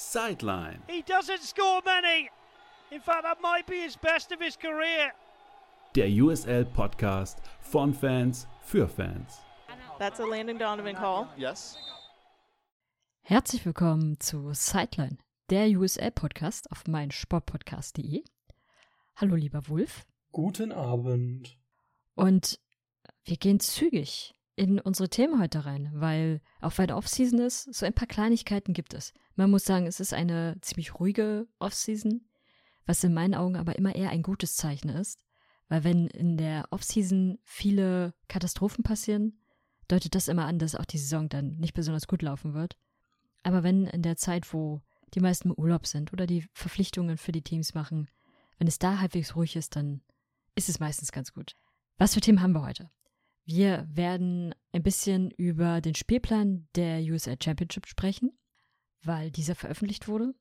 Sideline. He doesn't score many. In fact, that might be his best of his career. Der USL Podcast von Fans für Fans. That's a Landon Donovan call. Yes. Herzlich willkommen zu Sideline, der USL-Podcast auf meinsportpodcast.de. Hallo, lieber Wulf. Guten Abend. Und wir gehen zügig in unsere Themen heute rein, weil auch weil Offseason ist, so ein paar Kleinigkeiten gibt es. Man muss sagen, es ist eine ziemlich ruhige Offseason, was in meinen Augen aber immer eher ein gutes Zeichen ist, weil wenn in der Offseason viele Katastrophen passieren, deutet das immer an, dass auch die Saison dann nicht besonders gut laufen wird. Aber wenn in der Zeit, wo die meisten im Urlaub sind oder die Verpflichtungen für die Teams machen, wenn es da halbwegs ruhig ist, dann ist es meistens ganz gut. Was für Themen haben wir heute? Wir werden ein bisschen über den Spielplan der USA Championship sprechen, weil dieser veröffentlicht wurde.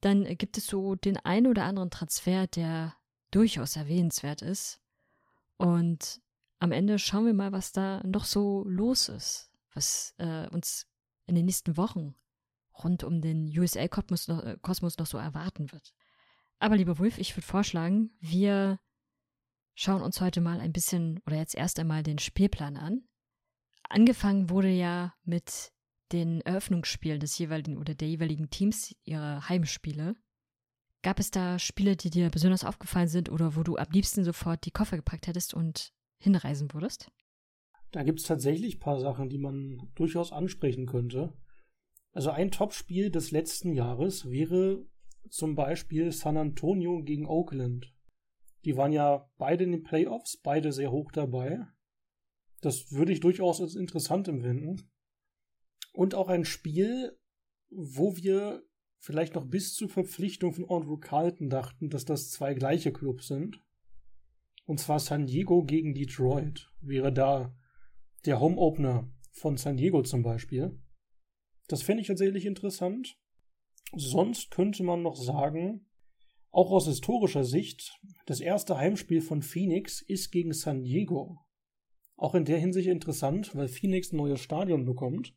Dann gibt es so den einen oder anderen Transfer, der durchaus erwähnenswert ist. Und am Ende schauen wir mal, was da noch so los ist, was äh, uns in den nächsten Wochen rund um den USA-Kosmos noch, äh, noch so erwarten wird. Aber lieber Wolf, ich würde vorschlagen, wir schauen uns heute mal ein bisschen oder jetzt erst einmal den Spielplan an. Angefangen wurde ja mit den Eröffnungsspielen des jeweiligen oder der jeweiligen Teams ihre Heimspiele. Gab es da Spiele, die dir besonders aufgefallen sind oder wo du am liebsten sofort die Koffer gepackt hättest und hinreisen würdest? Da gibt es tatsächlich ein paar Sachen, die man durchaus ansprechen könnte. Also ein Topspiel des letzten Jahres wäre zum Beispiel San Antonio gegen Oakland. Die waren ja beide in den Playoffs, beide sehr hoch dabei. Das würde ich durchaus als interessant empfinden. Und auch ein Spiel, wo wir vielleicht noch bis zur Verpflichtung von Andrew Carlton dachten, dass das zwei gleiche Clubs sind. Und zwar San Diego gegen Detroit wäre da der Home Opener von San Diego zum Beispiel. Das fände ich tatsächlich interessant. Sonst könnte man noch sagen, auch aus historischer Sicht, das erste Heimspiel von Phoenix ist gegen San Diego. Auch in der Hinsicht interessant, weil Phoenix ein neues Stadion bekommt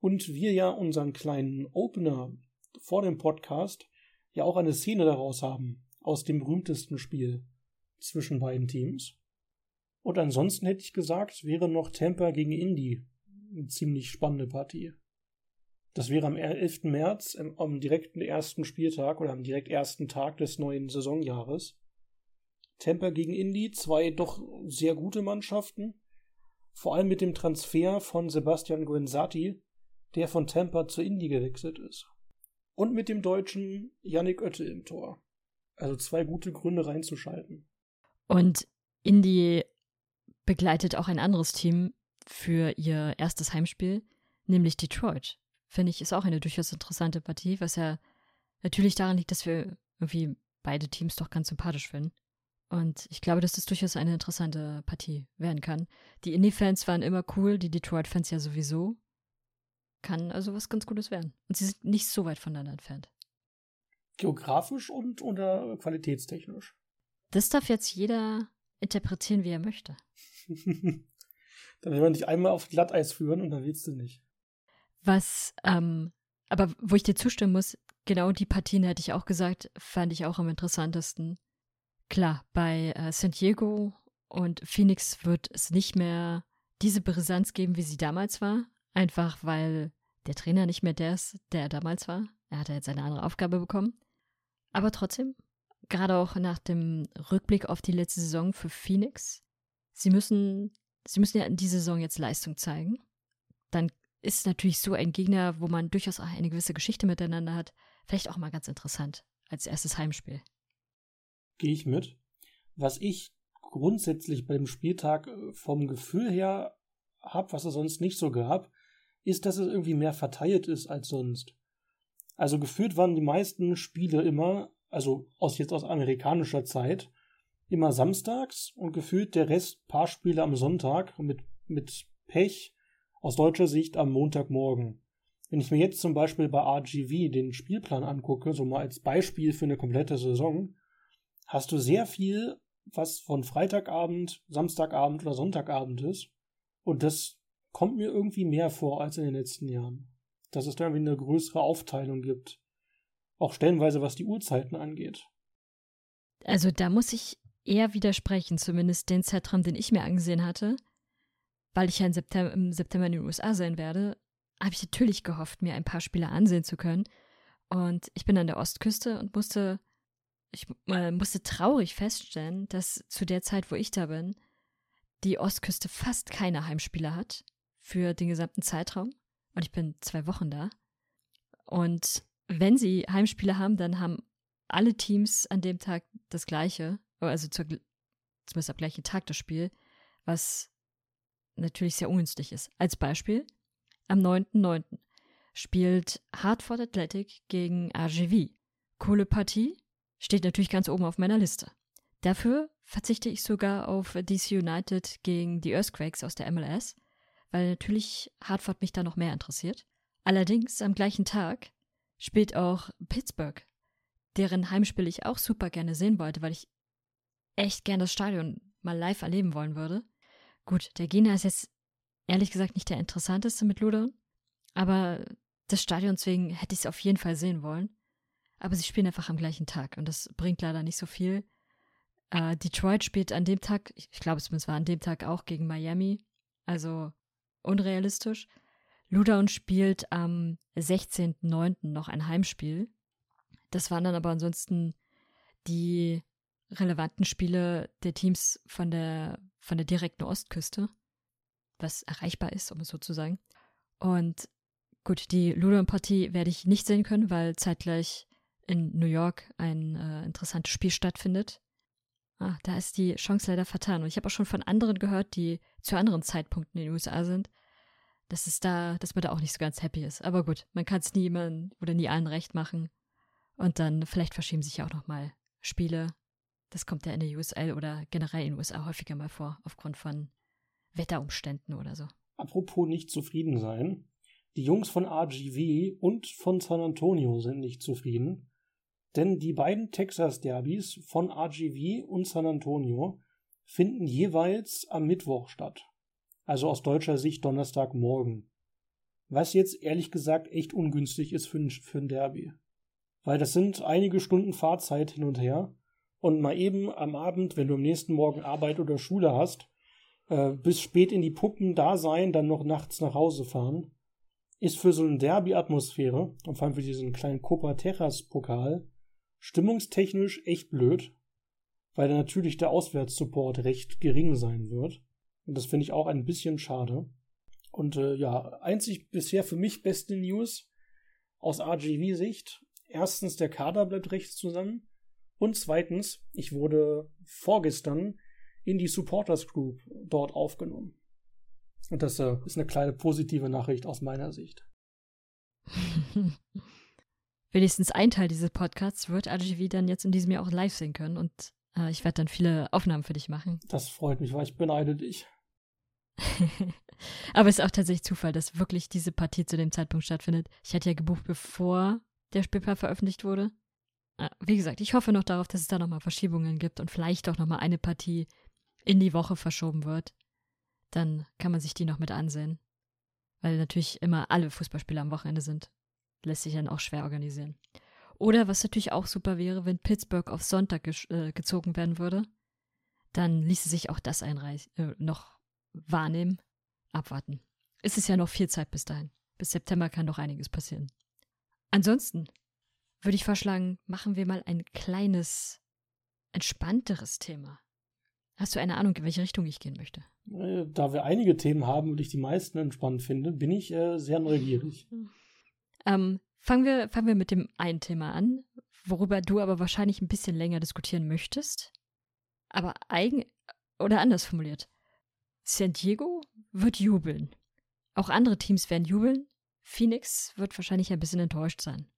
und wir ja unseren kleinen Opener vor dem Podcast ja auch eine Szene daraus haben, aus dem berühmtesten Spiel zwischen beiden Teams. Und ansonsten hätte ich gesagt, wäre noch Tampa gegen Indy eine ziemlich spannende Partie. Das wäre am 11. März, am direkten ersten Spieltag oder am direkt ersten Tag des neuen Saisonjahres. Tampa gegen Indy, zwei doch sehr gute Mannschaften. Vor allem mit dem Transfer von Sebastian Guenzati, der von Tampa zu Indy gewechselt ist. Und mit dem deutschen Yannick Oette im Tor. Also zwei gute Gründe reinzuschalten. Und Indy begleitet auch ein anderes Team für ihr erstes Heimspiel, nämlich Detroit finde ich, ist auch eine durchaus interessante Partie, was ja natürlich daran liegt, dass wir irgendwie beide Teams doch ganz sympathisch finden. Und ich glaube, dass das durchaus eine interessante Partie werden kann. Die Indie-Fans waren immer cool, die Detroit-Fans ja sowieso. Kann also was ganz Gutes werden. Und sie sind nicht so weit voneinander entfernt. Geografisch und oder qualitätstechnisch? Das darf jetzt jeder interpretieren, wie er möchte. dann will man dich einmal auf Glatteis führen und dann willst du nicht. Was, ähm, aber wo ich dir zustimmen muss, genau die Partien hätte ich auch gesagt, fand ich auch am interessantesten. Klar, bei äh, San Diego und Phoenix wird es nicht mehr diese Brisanz geben, wie sie damals war. Einfach weil der Trainer nicht mehr der ist, der er damals war. Er hat jetzt eine andere Aufgabe bekommen. Aber trotzdem, gerade auch nach dem Rückblick auf die letzte Saison für Phoenix, sie müssen, sie müssen ja in dieser Saison jetzt Leistung zeigen. Dann ist natürlich so ein Gegner, wo man durchaus auch eine gewisse Geschichte miteinander hat, vielleicht auch mal ganz interessant als erstes Heimspiel. Gehe ich mit. Was ich grundsätzlich bei dem Spieltag äh, vom Gefühl her habe, was es sonst nicht so gab, ist, dass es irgendwie mehr verteilt ist als sonst. Also gefühlt waren die meisten Spiele immer, also aus jetzt aus amerikanischer Zeit, immer samstags und gefühlt der Rest paar Spiele am Sonntag mit, mit Pech aus deutscher Sicht am Montagmorgen. Wenn ich mir jetzt zum Beispiel bei RGV den Spielplan angucke, so mal als Beispiel für eine komplette Saison, hast du sehr viel, was von Freitagabend, Samstagabend oder Sonntagabend ist. Und das kommt mir irgendwie mehr vor als in den letzten Jahren. Dass es da irgendwie eine größere Aufteilung gibt. Auch stellenweise, was die Uhrzeiten angeht. Also da muss ich eher widersprechen, zumindest den Zeitraum, den ich mir angesehen hatte, weil ich ja im September, im September in den USA sein werde, habe ich natürlich gehofft, mir ein paar Spiele ansehen zu können. Und ich bin an der Ostküste und musste, ich äh, musste traurig feststellen, dass zu der Zeit, wo ich da bin, die Ostküste fast keine Heimspiele hat für den gesamten Zeitraum. Und ich bin zwei Wochen da. Und wenn sie Heimspiele haben, dann haben alle Teams an dem Tag das gleiche, also zur, zumindest am gleichen Tag das Spiel, was natürlich sehr ungünstig ist. Als Beispiel, am 9.9. spielt Hartford Athletic gegen RGV. Coole Partie, steht natürlich ganz oben auf meiner Liste. Dafür verzichte ich sogar auf DC United gegen die Earthquakes aus der MLS, weil natürlich Hartford mich da noch mehr interessiert. Allerdings am gleichen Tag spielt auch Pittsburgh, deren Heimspiel ich auch super gerne sehen wollte, weil ich echt gerne das Stadion mal live erleben wollen würde. Gut, der Gena ist jetzt ehrlich gesagt nicht der interessanteste mit Ludon, aber des Stadions wegen hätte ich es auf jeden Fall sehen wollen. Aber sie spielen einfach am gleichen Tag und das bringt leider nicht so viel. Äh, Detroit spielt an dem Tag, ich glaube es war an dem Tag auch gegen Miami, also unrealistisch. Ludown spielt am 16.09. noch ein Heimspiel. Das waren dann aber ansonsten die relevanten Spiele der Teams von der, von der direkten Ostküste, was erreichbar ist, um es so zu sagen. Und gut, die Ludown-Partie werde ich nicht sehen können, weil zeitgleich in New York ein äh, interessantes Spiel stattfindet. Ah, da ist die Chance leider vertan. Und ich habe auch schon von anderen gehört, die zu anderen Zeitpunkten in den USA sind, dass es da, dass man da auch nicht so ganz happy ist. Aber gut, man kann es niemandem oder nie allen recht machen. Und dann vielleicht verschieben sich ja auch nochmal Spiele. Das kommt ja in der USL oder generell in den USA häufiger mal vor, aufgrund von Wetterumständen oder so. Apropos nicht zufrieden sein. Die Jungs von RGV und von San Antonio sind nicht zufrieden, denn die beiden Texas Derbys von RGV und San Antonio finden jeweils am Mittwoch statt. Also aus deutscher Sicht Donnerstagmorgen. Was jetzt ehrlich gesagt echt ungünstig ist für ein, für ein Derby. Weil das sind einige Stunden Fahrzeit hin und her. Und mal eben am Abend, wenn du am nächsten Morgen Arbeit oder Schule hast, äh, bis spät in die Puppen da sein, dann noch nachts nach Hause fahren, ist für so eine Derby-Atmosphäre und vor allem für diesen kleinen Copa Terras-Pokal stimmungstechnisch echt blöd, weil da natürlich der Auswärtssupport recht gering sein wird. Und das finde ich auch ein bisschen schade. Und äh, ja, einzig bisher für mich beste News aus RGV-Sicht. Erstens, der Kader bleibt recht zusammen. Und zweitens, ich wurde vorgestern in die Supporters Group dort aufgenommen. Und das äh, ist eine kleine positive Nachricht aus meiner Sicht. Wenigstens ein Teil dieses Podcasts wird RGV dann jetzt in diesem Jahr auch live sehen können und äh, ich werde dann viele Aufnahmen für dich machen. Das freut mich, weil ich beneide dich. Aber es ist auch tatsächlich Zufall, dass wirklich diese Partie zu dem Zeitpunkt stattfindet. Ich hatte ja gebucht, bevor der Spielplan veröffentlicht wurde. Äh, wie gesagt, ich hoffe noch darauf, dass es da nochmal Verschiebungen gibt und vielleicht auch nochmal eine Partie in die Woche verschoben wird. Dann kann man sich die noch mit ansehen. Weil natürlich immer alle Fußballspiele am Wochenende sind. Lässt sich dann auch schwer organisieren. Oder was natürlich auch super wäre, wenn Pittsburgh auf Sonntag ge äh, gezogen werden würde, dann ließe sich auch das einreich äh, noch wahrnehmen, abwarten. Es ist ja noch viel Zeit bis dahin. Bis September kann doch einiges passieren. Ansonsten würde ich vorschlagen, machen wir mal ein kleines, entspannteres Thema. Hast du eine Ahnung, in welche Richtung ich gehen möchte? Äh, da wir einige Themen haben und ich die meisten entspannt finde, bin ich äh, sehr neugierig. Ähm, fangen, wir, fangen wir mit dem einen Thema an, worüber du aber wahrscheinlich ein bisschen länger diskutieren möchtest. Aber eigen oder anders formuliert. San Diego wird jubeln. Auch andere Teams werden jubeln. Phoenix wird wahrscheinlich ein bisschen enttäuscht sein,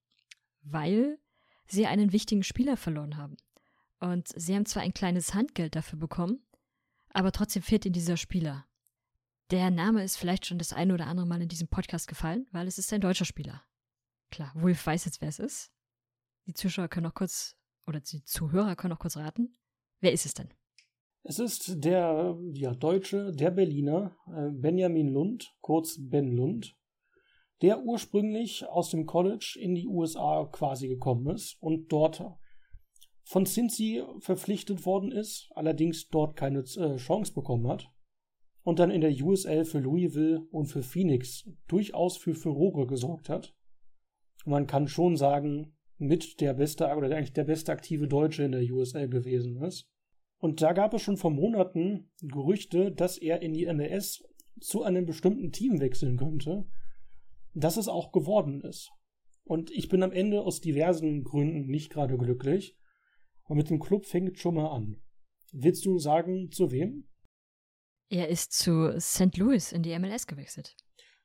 weil sie einen wichtigen Spieler verloren haben. Und sie haben zwar ein kleines Handgeld dafür bekommen, aber trotzdem fehlt ihnen dieser Spieler. Der Name ist vielleicht schon das eine oder andere Mal in diesem Podcast gefallen, weil es ist ein deutscher Spieler. Klar, Wolf weiß jetzt, wer es ist. Die Zuschauer können noch kurz, oder die Zuhörer können noch kurz raten. Wer ist es denn? Es ist der ja, Deutsche, der Berliner, äh, Benjamin Lund, kurz Ben Lund. Der ursprünglich aus dem College in die USA quasi gekommen ist und dort von Cincy verpflichtet worden ist, allerdings dort keine äh, Chance bekommen hat und dann in der USL für Louisville und für Phoenix durchaus für Furore gesorgt hat. Man kann schon sagen, mit der beste oder eigentlich der beste aktive Deutsche in der USL gewesen ist. Und da gab es schon vor Monaten Gerüchte, dass er in die MLS zu einem bestimmten Team wechseln könnte, dass es auch geworden ist. Und ich bin am Ende aus diversen Gründen nicht gerade glücklich. Und mit dem Club fängt schon mal an. Willst du sagen, zu wem? Er ist zu St. Louis in die MLS gewechselt.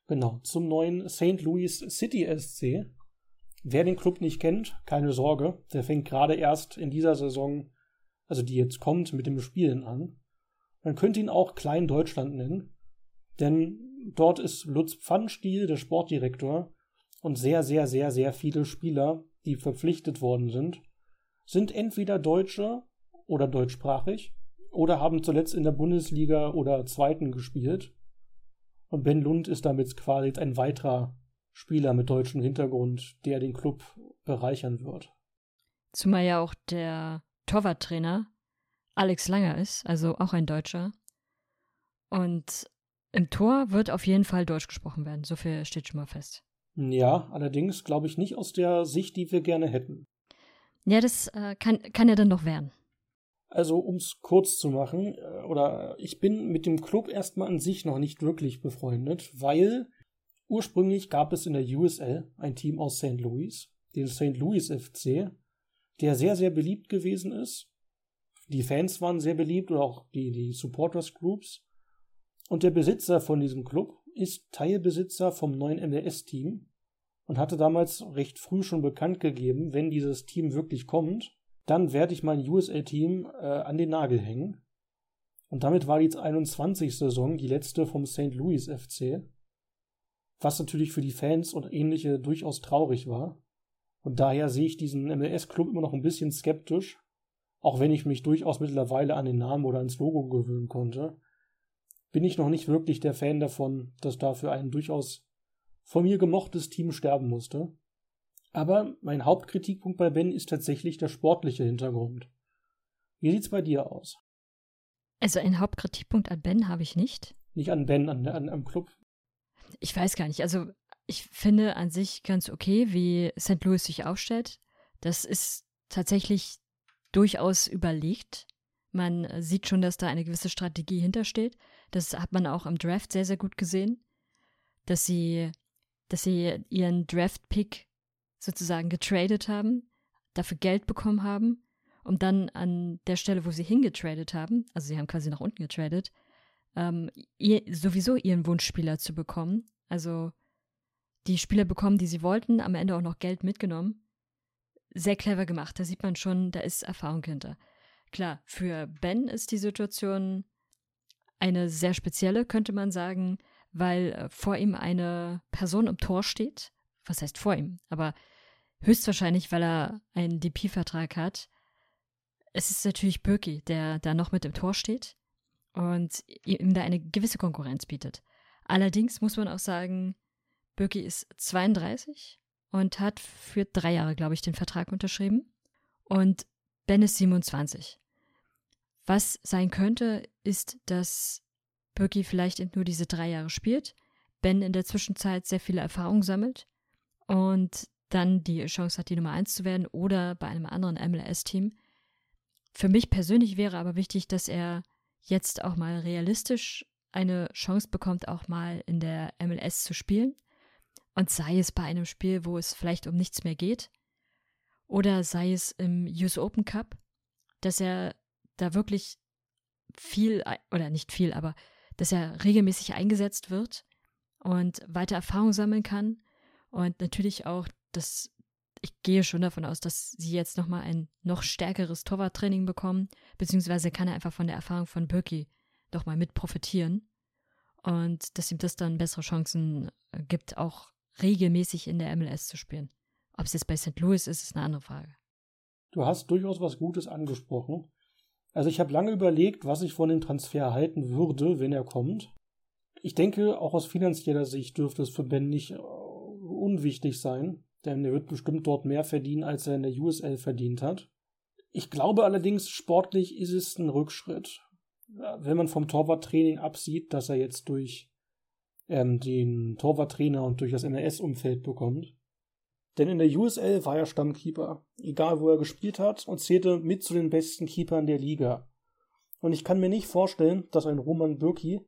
Genau, zum neuen St. Louis City SC. Wer den Club nicht kennt, keine Sorge, der fängt gerade erst in dieser Saison, also die jetzt kommt, mit dem Spielen an. Man könnte ihn auch Klein Deutschland nennen, denn dort ist Lutz Pfannstiel der Sportdirektor und sehr, sehr, sehr, sehr viele Spieler, die verpflichtet worden sind, sind entweder Deutsche oder deutschsprachig oder haben zuletzt in der Bundesliga oder zweiten gespielt. Und Ben Lund ist damit quasi ein weiterer Spieler mit deutschem Hintergrund, der den Club bereichern wird. Zumal ja auch der Torwarttrainer Alex Langer ist, also auch ein Deutscher. Und im Tor wird auf jeden Fall Deutsch gesprochen werden, so viel steht schon mal fest. Ja, allerdings glaube ich nicht aus der Sicht, die wir gerne hätten. Ja, das äh, kann, kann ja dann noch werden. Also, um es kurz zu machen, äh, oder ich bin mit dem Club erstmal an sich noch nicht wirklich befreundet, weil ursprünglich gab es in der USL ein Team aus St. Louis, den St. Louis FC, der sehr, sehr beliebt gewesen ist. Die Fans waren sehr beliebt oder auch die, die Supporters Groups. Und der Besitzer von diesem Club ist Teilbesitzer vom neuen MLS-Team und hatte damals recht früh schon bekannt gegeben, wenn dieses Team wirklich kommt, dann werde ich mein USL-Team äh, an den Nagel hängen. Und damit war die 21. Saison die letzte vom St. Louis FC, was natürlich für die Fans und ähnliche durchaus traurig war. Und daher sehe ich diesen MLS-Club immer noch ein bisschen skeptisch, auch wenn ich mich durchaus mittlerweile an den Namen oder ans Logo gewöhnen konnte, bin ich noch nicht wirklich der Fan davon, dass dafür ein durchaus von mir gemochtes Team sterben musste. Aber mein Hauptkritikpunkt bei Ben ist tatsächlich der sportliche Hintergrund. Wie sieht's bei dir aus? Also einen Hauptkritikpunkt an Ben habe ich nicht. Nicht an Ben, an, an am Club. Ich weiß gar nicht. Also ich finde an sich ganz okay, wie St. Louis sich aufstellt. Das ist tatsächlich durchaus überlegt. Man sieht schon, dass da eine gewisse Strategie hintersteht. Das hat man auch im Draft sehr, sehr gut gesehen, dass sie, dass sie ihren Draft-Pick sozusagen getradet haben, dafür Geld bekommen haben, um dann an der Stelle, wo sie hingetradet haben, also sie haben quasi nach unten getradet, ähm, ihr, sowieso ihren Wunschspieler zu bekommen. Also die Spieler bekommen, die sie wollten, am Ende auch noch Geld mitgenommen. Sehr clever gemacht. Da sieht man schon, da ist Erfahrung hinter. Klar, für Ben ist die Situation eine sehr spezielle, könnte man sagen, weil äh, vor ihm eine Person im Tor steht. Was heißt vor ihm? Aber Höchstwahrscheinlich, weil er einen DP-Vertrag hat. Es ist natürlich Birki, der da noch mit im Tor steht und ihm da eine gewisse Konkurrenz bietet. Allerdings muss man auch sagen, Birki ist 32 und hat für drei Jahre, glaube ich, den Vertrag unterschrieben. Und Ben ist 27. Was sein könnte, ist, dass Birki vielleicht nur diese drei Jahre spielt, Ben in der Zwischenzeit sehr viele Erfahrungen sammelt und dann die Chance hat, die Nummer 1 zu werden oder bei einem anderen MLS-Team. Für mich persönlich wäre aber wichtig, dass er jetzt auch mal realistisch eine Chance bekommt, auch mal in der MLS zu spielen. Und sei es bei einem Spiel, wo es vielleicht um nichts mehr geht, oder sei es im US Open Cup, dass er da wirklich viel, oder nicht viel, aber dass er regelmäßig eingesetzt wird und weiter Erfahrung sammeln kann und natürlich auch das, ich gehe schon davon aus, dass sie jetzt nochmal ein noch stärkeres Torwarttraining bekommen, beziehungsweise kann er einfach von der Erfahrung von Birki doch mal mit profitieren und dass ihm das dann bessere Chancen äh, gibt, auch regelmäßig in der MLS zu spielen. Ob es jetzt bei St. Louis ist, ist eine andere Frage. Du hast durchaus was Gutes angesprochen. Also ich habe lange überlegt, was ich von dem Transfer halten würde, wenn er kommt. Ich denke, auch aus finanzieller Sicht dürfte es für Ben nicht unwichtig sein, denn er wird bestimmt dort mehr verdienen, als er in der USL verdient hat. Ich glaube allerdings, sportlich ist es ein Rückschritt. Wenn man vom Torwarttraining absieht, dass er jetzt durch ähm, den Torwarttrainer und durch das MLS-Umfeld bekommt. Denn in der USL war er Stammkeeper, egal wo er gespielt hat, und zählte mit zu den besten Keepern der Liga. Und ich kann mir nicht vorstellen, dass ein Roman Bürki,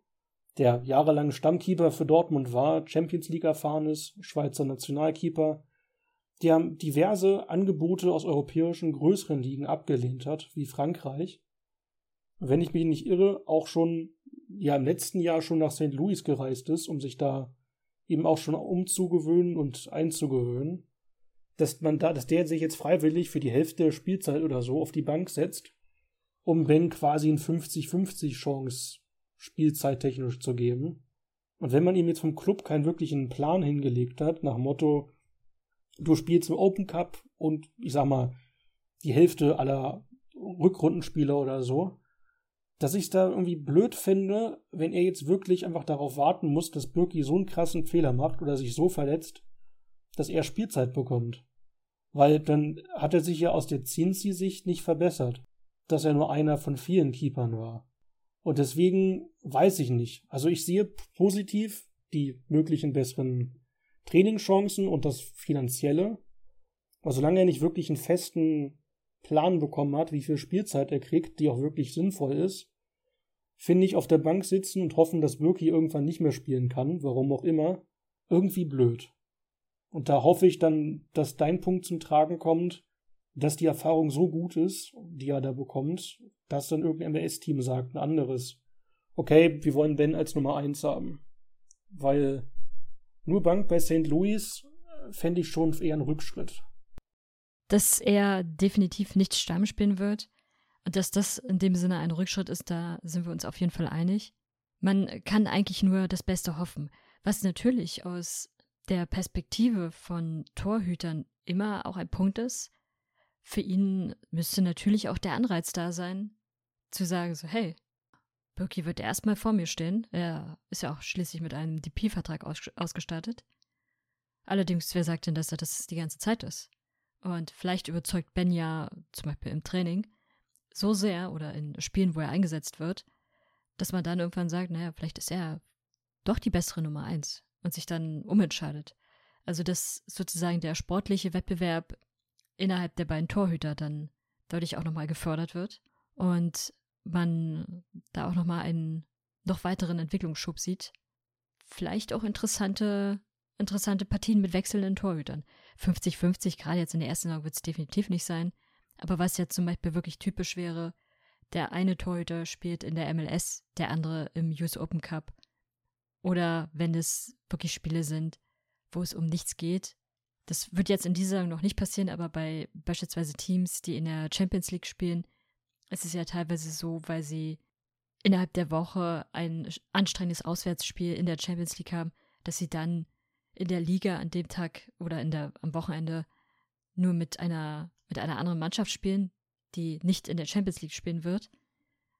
der jahrelang Stammkeeper für Dortmund war, Champions League erfahren ist, Schweizer Nationalkeeper, der diverse Angebote aus europäischen größeren Ligen abgelehnt hat, wie Frankreich. Wenn ich mich nicht irre, auch schon ja im letzten Jahr schon nach St. Louis gereist ist, um sich da eben auch schon umzugewöhnen und einzugewöhnen, dass man da, dass der sich jetzt freiwillig für die Hälfte der Spielzeit oder so auf die Bank setzt, um Ben quasi ein 50-50 Chance spielzeittechnisch zu geben. Und wenn man ihm jetzt vom Club keinen wirklichen Plan hingelegt hat, nach Motto, du spielst im Open Cup und ich sag mal, die Hälfte aller Rückrundenspieler oder so, dass ich es da irgendwie blöd finde, wenn er jetzt wirklich einfach darauf warten muss, dass Birki so einen krassen Fehler macht oder sich so verletzt, dass er Spielzeit bekommt. Weil dann hat er sich ja aus der Cincy-Sicht nicht verbessert, dass er nur einer von vielen Keepern war. Und deswegen weiß ich nicht. Also ich sehe positiv die möglichen besseren Trainingschancen und das Finanzielle. Aber solange er nicht wirklich einen festen Plan bekommen hat, wie viel Spielzeit er kriegt, die auch wirklich sinnvoll ist, finde ich auf der Bank sitzen und hoffen, dass Birki irgendwann nicht mehr spielen kann, warum auch immer, irgendwie blöd. Und da hoffe ich dann, dass dein Punkt zum Tragen kommt, dass die Erfahrung so gut ist, die er da bekommt, dass dann irgendein MLS-Team sagt, ein anderes, okay, wir wollen Ben als Nummer 1 haben. Weil nur Bank bei St. Louis äh, fände ich schon eher einen Rückschritt. Dass er definitiv nicht Stamm spielen wird dass das in dem Sinne ein Rückschritt ist, da sind wir uns auf jeden Fall einig. Man kann eigentlich nur das Beste hoffen, was natürlich aus der Perspektive von Torhütern immer auch ein Punkt ist. Für ihn müsste natürlich auch der Anreiz da sein, zu sagen so, hey, Birki wird erstmal vor mir stehen. Er ist ja auch schließlich mit einem DP-Vertrag aus ausgestattet. Allerdings, wer sagt denn, dass er das die ganze Zeit ist? Und vielleicht überzeugt Ben ja zum Beispiel im Training so sehr oder in Spielen, wo er eingesetzt wird, dass man dann irgendwann sagt, naja, vielleicht ist er doch die bessere Nummer eins und sich dann umentscheidet. Also dass sozusagen der sportliche Wettbewerb innerhalb der beiden Torhüter dann dadurch auch nochmal gefördert wird und man da auch nochmal einen noch weiteren Entwicklungsschub sieht. Vielleicht auch interessante, interessante Partien mit wechselnden Torhütern. 50-50, gerade jetzt in der ersten Saison wird es definitiv nicht sein. Aber was jetzt zum Beispiel wirklich typisch wäre, der eine Torhüter spielt in der MLS, der andere im US Open Cup. Oder wenn es wirklich Spiele sind, wo es um nichts geht. Das wird jetzt in dieser Saison noch nicht passieren, aber bei beispielsweise Teams, die in der Champions League spielen, ist es ja teilweise so, weil sie innerhalb der Woche ein anstrengendes Auswärtsspiel in der Champions League haben, dass sie dann in der Liga an dem Tag oder in der, am Wochenende nur mit einer, mit einer anderen Mannschaft spielen, die nicht in der Champions League spielen wird.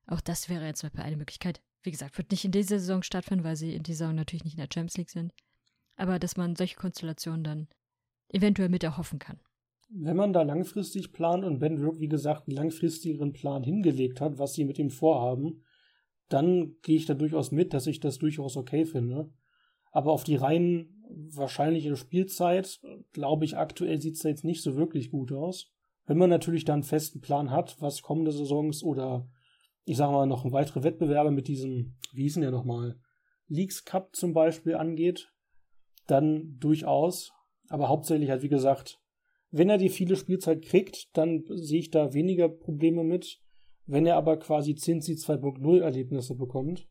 Auch das wäre jetzt Beispiel eine Möglichkeit. Wie gesagt, wird nicht in dieser Saison stattfinden, weil sie in dieser Saison natürlich nicht in der Champions League sind. Aber dass man solche Konstellationen dann eventuell mit erhoffen kann. Wenn man da langfristig plant und Ben Rook, wie gesagt, einen langfristigeren Plan hingelegt hat, was sie mit ihm vorhaben, dann gehe ich da durchaus mit, dass ich das durchaus okay finde. Aber auf die rein wahrscheinliche Spielzeit, glaube ich, aktuell sieht es jetzt nicht so wirklich gut aus. Wenn man natürlich dann einen festen Plan hat, was kommende Saisons oder ich sage mal noch weitere Wettbewerbe mit diesem, wie hießen ja nochmal, Leagues Cup zum Beispiel angeht, dann durchaus. Aber hauptsächlich halt, wie gesagt, wenn er die viele Spielzeit kriegt, dann sehe ich da weniger Probleme mit. Wenn er aber quasi Cincy 2.0 Erlebnisse bekommt,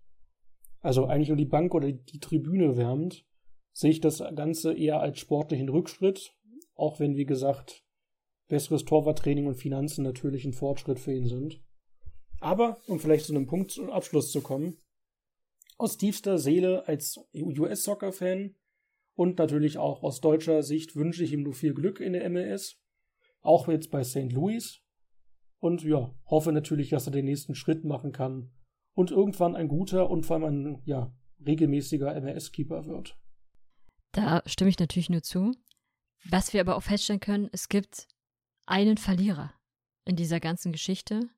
also eigentlich nur die Bank oder die Tribüne wärmt, sehe ich das Ganze eher als sportlichen Rückschritt, auch wenn, wie gesagt, besseres Torwarttraining und Finanzen natürlich ein Fortschritt für ihn sind. Aber, um vielleicht zu einem Punkt zum Abschluss zu kommen, aus tiefster Seele als US-Soccer-Fan und natürlich auch aus deutscher Sicht wünsche ich ihm nur viel Glück in der MLS, auch jetzt bei St. Louis. Und ja, hoffe natürlich, dass er den nächsten Schritt machen kann und irgendwann ein guter und vor allem ein ja, regelmäßiger MLS-Keeper wird. Da stimme ich natürlich nur zu. Was wir aber auch feststellen können, es gibt einen Verlierer in dieser ganzen Geschichte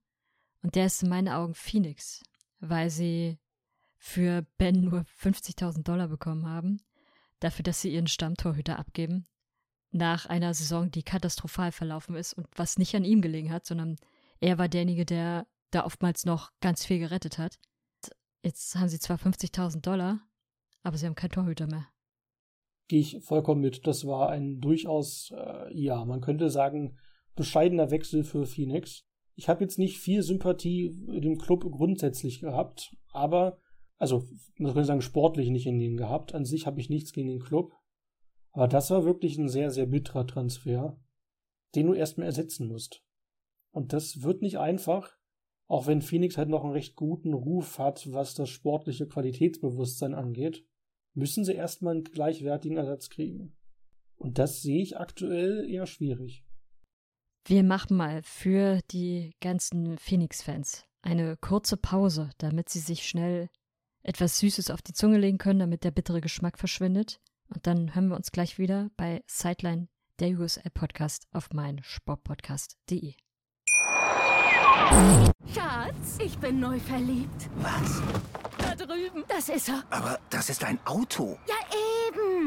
und der ist in meinen Augen Phoenix, weil sie für Ben nur 50.000 Dollar bekommen haben, dafür, dass sie ihren Stammtorhüter abgeben, nach einer Saison, die katastrophal verlaufen ist und was nicht an ihm gelegen hat, sondern er war derjenige, der da oftmals noch ganz viel gerettet hat. Jetzt haben sie zwar 50.000 Dollar, aber sie haben keinen Torhüter mehr. Gehe ich vollkommen mit. Das war ein durchaus, äh, ja, man könnte sagen, bescheidener Wechsel für Phoenix. Ich habe jetzt nicht viel Sympathie dem Club grundsätzlich gehabt, aber, also, man könnte sagen, sportlich nicht in den gehabt. An sich habe ich nichts gegen den Club. Aber das war wirklich ein sehr, sehr bitterer Transfer, den du erstmal ersetzen musst. Und das wird nicht einfach, auch wenn Phoenix halt noch einen recht guten Ruf hat, was das sportliche Qualitätsbewusstsein angeht, müssen sie erstmal einen gleichwertigen Ersatz kriegen. Und das sehe ich aktuell eher schwierig. Wir machen mal für die ganzen Phoenix-Fans eine kurze Pause, damit sie sich schnell etwas Süßes auf die Zunge legen können, damit der bittere Geschmack verschwindet. Und dann hören wir uns gleich wieder bei Sideline, der USL-Podcast auf meinsportpodcast.de. Schatz, ich bin neu verliebt. Was? Da drüben. Das ist er. Aber das ist ein Auto. Ja, eben.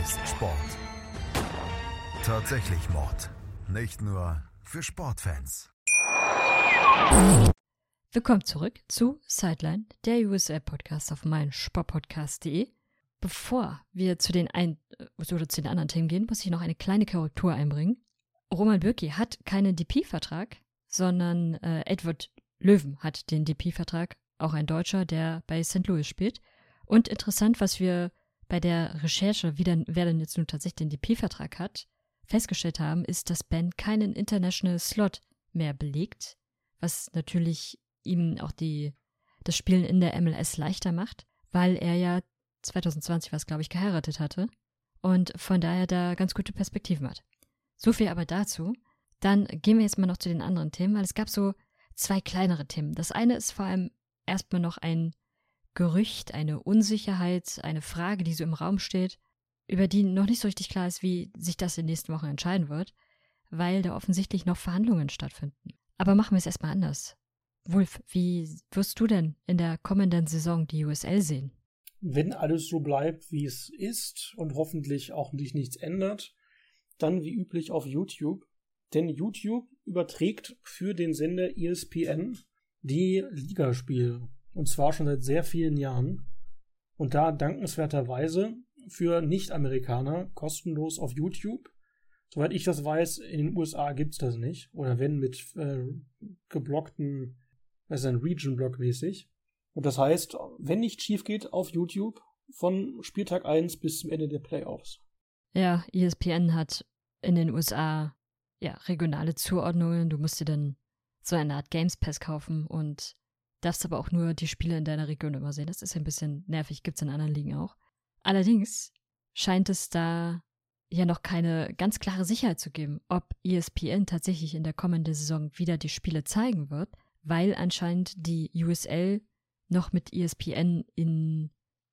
ist Sport tatsächlich Mord. Nicht nur für Sportfans. Willkommen zurück zu Sideline, der USL-Podcast auf meinsportpodcast.de. Bevor wir zu den, ein äh, oder zu den anderen Themen gehen, muss ich noch eine kleine Korrektur einbringen. Roman Bürki hat keinen DP-Vertrag, sondern äh, Edward Löwen hat den DP-Vertrag, auch ein Deutscher, der bei St. Louis spielt. Und interessant, was wir bei der Recherche, wie denn, wer denn jetzt nun tatsächlich den DP-Vertrag hat, festgestellt haben, ist, dass Ben keinen International Slot mehr belegt, was natürlich ihm auch die, das Spielen in der MLS leichter macht, weil er ja 2020 war es, glaube ich, geheiratet hatte und von daher da ganz gute Perspektiven hat. So viel aber dazu. Dann gehen wir jetzt mal noch zu den anderen Themen, weil es gab so zwei kleinere Themen. Das eine ist vor allem erstmal noch ein Gerücht, eine Unsicherheit, eine Frage, die so im Raum steht, über die noch nicht so richtig klar ist, wie sich das in den nächsten Wochen entscheiden wird, weil da offensichtlich noch Verhandlungen stattfinden. Aber machen wir es erstmal anders. Wolf, wie wirst du denn in der kommenden Saison die USL sehen? wenn alles so bleibt, wie es ist und hoffentlich auch sich nichts ändert, dann wie üblich auf YouTube. Denn YouTube überträgt für den Sender ESPN die Ligaspiele. Und zwar schon seit sehr vielen Jahren. Und da dankenswerterweise für Nicht-Amerikaner kostenlos auf YouTube. Soweit ich das weiß, in den USA gibt es das nicht. Oder wenn mit äh, geblockten, ist ein Region-Block mäßig. Und das heißt, wenn nichts schief geht auf YouTube, von Spieltag 1 bis zum Ende der Playoffs. Ja, ESPN hat in den USA ja regionale Zuordnungen. Du musst dir dann so eine Art Games Pass kaufen und darfst aber auch nur die Spiele in deiner Region immer sehen. Das ist ein bisschen nervig, gibt es in anderen Ligen auch. Allerdings scheint es da ja noch keine ganz klare Sicherheit zu geben, ob ESPN tatsächlich in der kommenden Saison wieder die Spiele zeigen wird, weil anscheinend die USL noch mit ESPN in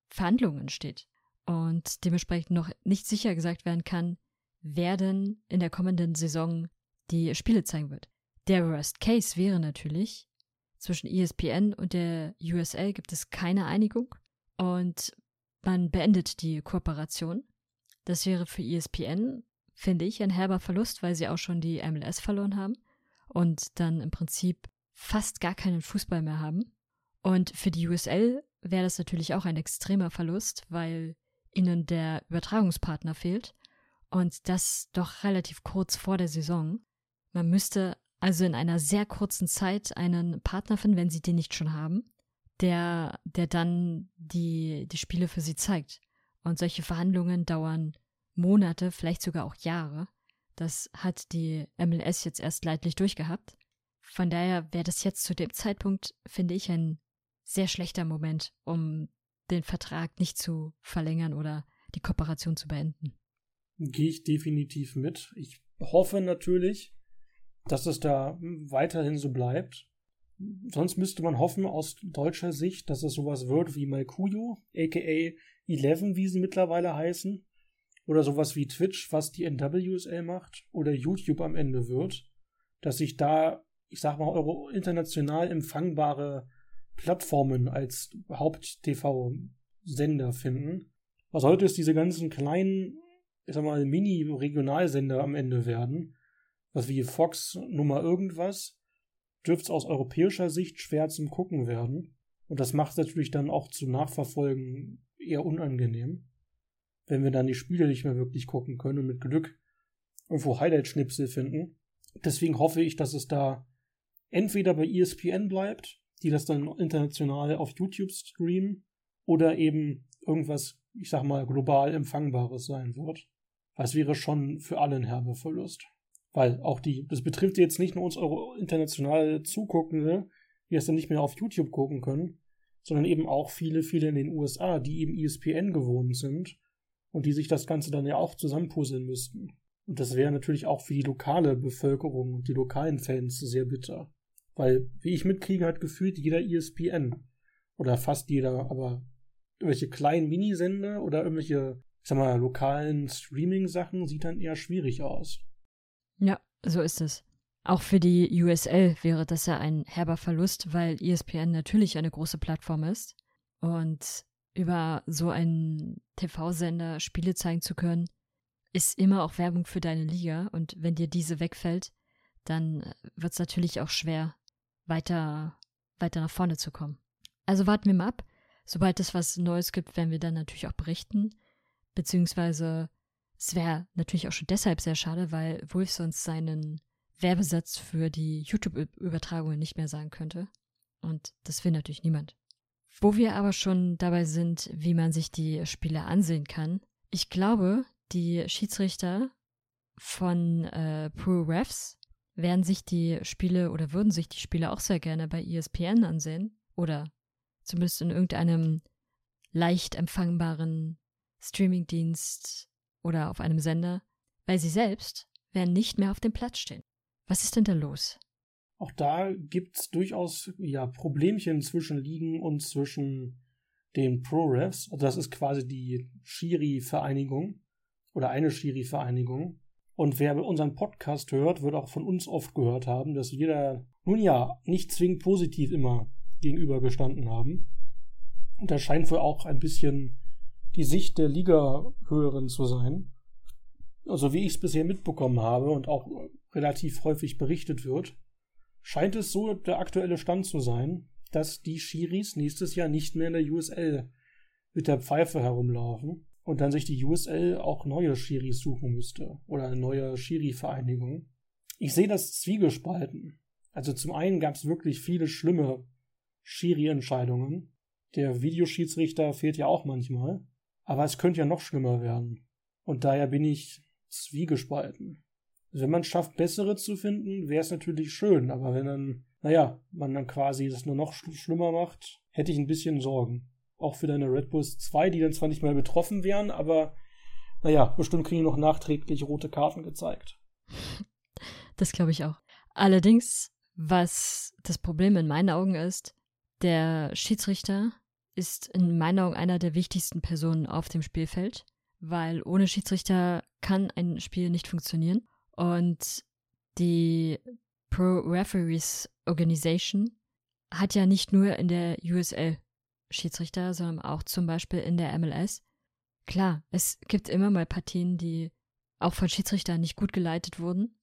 Verhandlungen steht und dementsprechend noch nicht sicher gesagt werden kann, wer denn in der kommenden Saison die Spiele zeigen wird. Der Worst Case wäre natürlich, zwischen ESPN und der USL gibt es keine Einigung und man beendet die Kooperation. Das wäre für ESPN, finde ich, ein herber Verlust, weil sie auch schon die MLS verloren haben und dann im Prinzip fast gar keinen Fußball mehr haben. Und für die USL wäre das natürlich auch ein extremer Verlust, weil ihnen der Übertragungspartner fehlt und das doch relativ kurz vor der Saison. Man müsste also in einer sehr kurzen Zeit einen Partner finden, wenn sie den nicht schon haben, der, der dann die, die Spiele für sie zeigt. Und solche Verhandlungen dauern Monate, vielleicht sogar auch Jahre. Das hat die MLS jetzt erst leidlich durchgehabt. Von daher wäre das jetzt zu dem Zeitpunkt, finde ich, ein sehr schlechter Moment, um den Vertrag nicht zu verlängern oder die Kooperation zu beenden. Gehe ich definitiv mit. Ich hoffe natürlich, dass es da weiterhin so bleibt. Sonst müsste man hoffen aus deutscher Sicht, dass es sowas wird wie Malkuyo, aka Eleven, wie sie mittlerweile heißen, oder sowas wie Twitch, was die NWSL macht, oder YouTube am Ende wird, dass sich da, ich sag mal, eure international empfangbare Plattformen als Haupt-TV-Sender finden. Was heute ist diese ganzen kleinen, ich sag mal, Mini-Regionalsender am Ende werden, was wie Fox Nummer irgendwas, dürfte es aus europäischer Sicht schwer zum Gucken werden. Und das macht es natürlich dann auch zu Nachverfolgen eher unangenehm, wenn wir dann die Spiele nicht mehr wirklich gucken können und mit Glück irgendwo Highlight-Schnipsel finden. Deswegen hoffe ich, dass es da entweder bei ESPN bleibt, die das dann international auf YouTube streamen, oder eben irgendwas, ich sag mal, global empfangbares sein wird. Das wäre schon für alle ein herber Verlust. Weil auch die, das betrifft jetzt nicht nur uns eure international Zuguckende, die es dann nicht mehr auf YouTube gucken können, sondern eben auch viele, viele in den USA, die eben ESPN gewohnt sind und die sich das Ganze dann ja auch zusammenpuzzeln müssten. Und das wäre natürlich auch für die lokale Bevölkerung und die lokalen Fans sehr bitter. Weil, wie ich mitkriege, hat gefühlt jeder ESPN. Oder fast jeder, aber irgendwelche kleinen Minisender oder irgendwelche, ich sag mal, lokalen Streaming-Sachen sieht dann eher schwierig aus. So ist es. Auch für die USL wäre das ja ein herber Verlust, weil ESPN natürlich eine große Plattform ist. Und über so einen TV-Sender Spiele zeigen zu können, ist immer auch Werbung für deine Liga. Und wenn dir diese wegfällt, dann wird es natürlich auch schwer, weiter, weiter nach vorne zu kommen. Also warten wir mal ab. Sobald es was Neues gibt, werden wir dann natürlich auch berichten. Beziehungsweise es wäre natürlich auch schon deshalb sehr schade, weil Wolf sonst seinen Werbesatz für die YouTube-Übertragungen nicht mehr sagen könnte. Und das will natürlich niemand. Wo wir aber schon dabei sind, wie man sich die Spiele ansehen kann. Ich glaube, die Schiedsrichter von äh, Pro Refs werden sich die Spiele oder würden sich die Spiele auch sehr gerne bei ESPN ansehen. Oder zumindest in irgendeinem leicht empfangbaren Streamingdienst oder auf einem Sender, weil sie selbst werden nicht mehr auf dem Platz stehen. Was ist denn da los? Auch da gibt es durchaus ja, Problemchen zwischen Ligen und zwischen den Pro-Refs. Also das ist quasi die Schiri-Vereinigung oder eine Schiri-Vereinigung. Und wer unseren Podcast hört, wird auch von uns oft gehört haben, dass da nun ja nicht zwingend positiv immer gegenübergestanden haben. Und das scheint wohl auch ein bisschen die Sicht der Liga-Höheren zu sein. Also wie ich es bisher mitbekommen habe und auch relativ häufig berichtet wird, scheint es so der aktuelle Stand zu sein, dass die Schiris nächstes Jahr nicht mehr in der USL mit der Pfeife herumlaufen und dann sich die USL auch neue Schiris suchen müsste oder eine neue Schiri-Vereinigung. Ich sehe das zwiegespalten. Also zum einen gab es wirklich viele schlimme Schiri-Entscheidungen. Der Videoschiedsrichter fehlt ja auch manchmal. Aber es könnte ja noch schlimmer werden. Und daher bin ich zwiegespalten. Wenn man schafft, bessere zu finden, wäre es natürlich schön. Aber wenn dann, naja, man dann quasi das nur noch schlimmer macht, hätte ich ein bisschen Sorgen. Auch für deine Red Bulls 2, die dann zwar nicht mehr betroffen wären, aber naja, bestimmt kriegen noch nachträglich rote Karten gezeigt. Das glaube ich auch. Allerdings, was das Problem in meinen Augen ist, der Schiedsrichter ist in meinen Augen einer der wichtigsten Personen auf dem Spielfeld, weil ohne Schiedsrichter kann ein Spiel nicht funktionieren. Und die Pro Referees Organization hat ja nicht nur in der USL Schiedsrichter, sondern auch zum Beispiel in der MLS. Klar, es gibt immer mal Partien, die auch von Schiedsrichtern nicht gut geleitet wurden.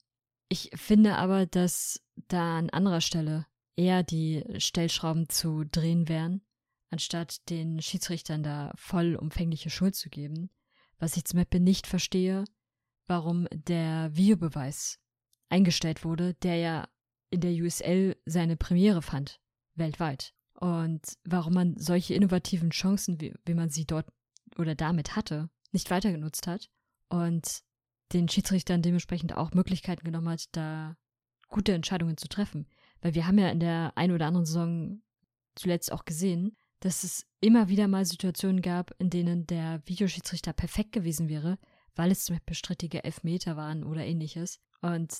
Ich finde aber, dass da an anderer Stelle eher die Stellschrauben zu drehen wären anstatt den Schiedsrichtern da vollumfängliche Schuld zu geben. Was ich zum Beispiel nicht verstehe, warum der Videobeweis eingestellt wurde, der ja in der USL seine Premiere fand, weltweit. Und warum man solche innovativen Chancen, wie, wie man sie dort oder damit hatte, nicht weiter genutzt hat und den Schiedsrichtern dementsprechend auch Möglichkeiten genommen hat, da gute Entscheidungen zu treffen. Weil wir haben ja in der ein oder anderen Saison zuletzt auch gesehen, dass es immer wieder mal Situationen gab, in denen der Videoschiedsrichter perfekt gewesen wäre, weil es zum Beispiel strittige Elfmeter waren oder ähnliches. Und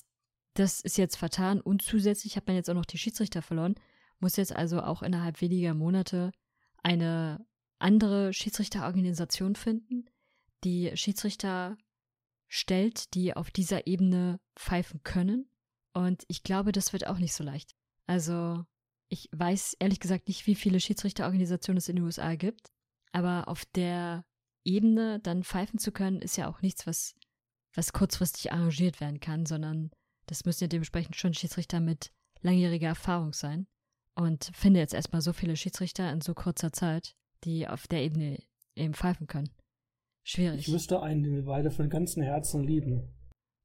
das ist jetzt vertan und zusätzlich hat man jetzt auch noch die Schiedsrichter verloren, muss jetzt also auch innerhalb weniger Monate eine andere Schiedsrichterorganisation finden, die Schiedsrichter stellt, die auf dieser Ebene pfeifen können. Und ich glaube, das wird auch nicht so leicht. Also, ich weiß ehrlich gesagt nicht, wie viele Schiedsrichterorganisationen es in den USA gibt, aber auf der Ebene dann pfeifen zu können, ist ja auch nichts, was, was kurzfristig arrangiert werden kann, sondern das müssen ja dementsprechend schon Schiedsrichter mit langjähriger Erfahrung sein. Und finde jetzt erstmal so viele Schiedsrichter in so kurzer Zeit, die auf der Ebene eben pfeifen können. Schwierig. Ich wüsste einen, den wir beide von ganzem Herzen lieben.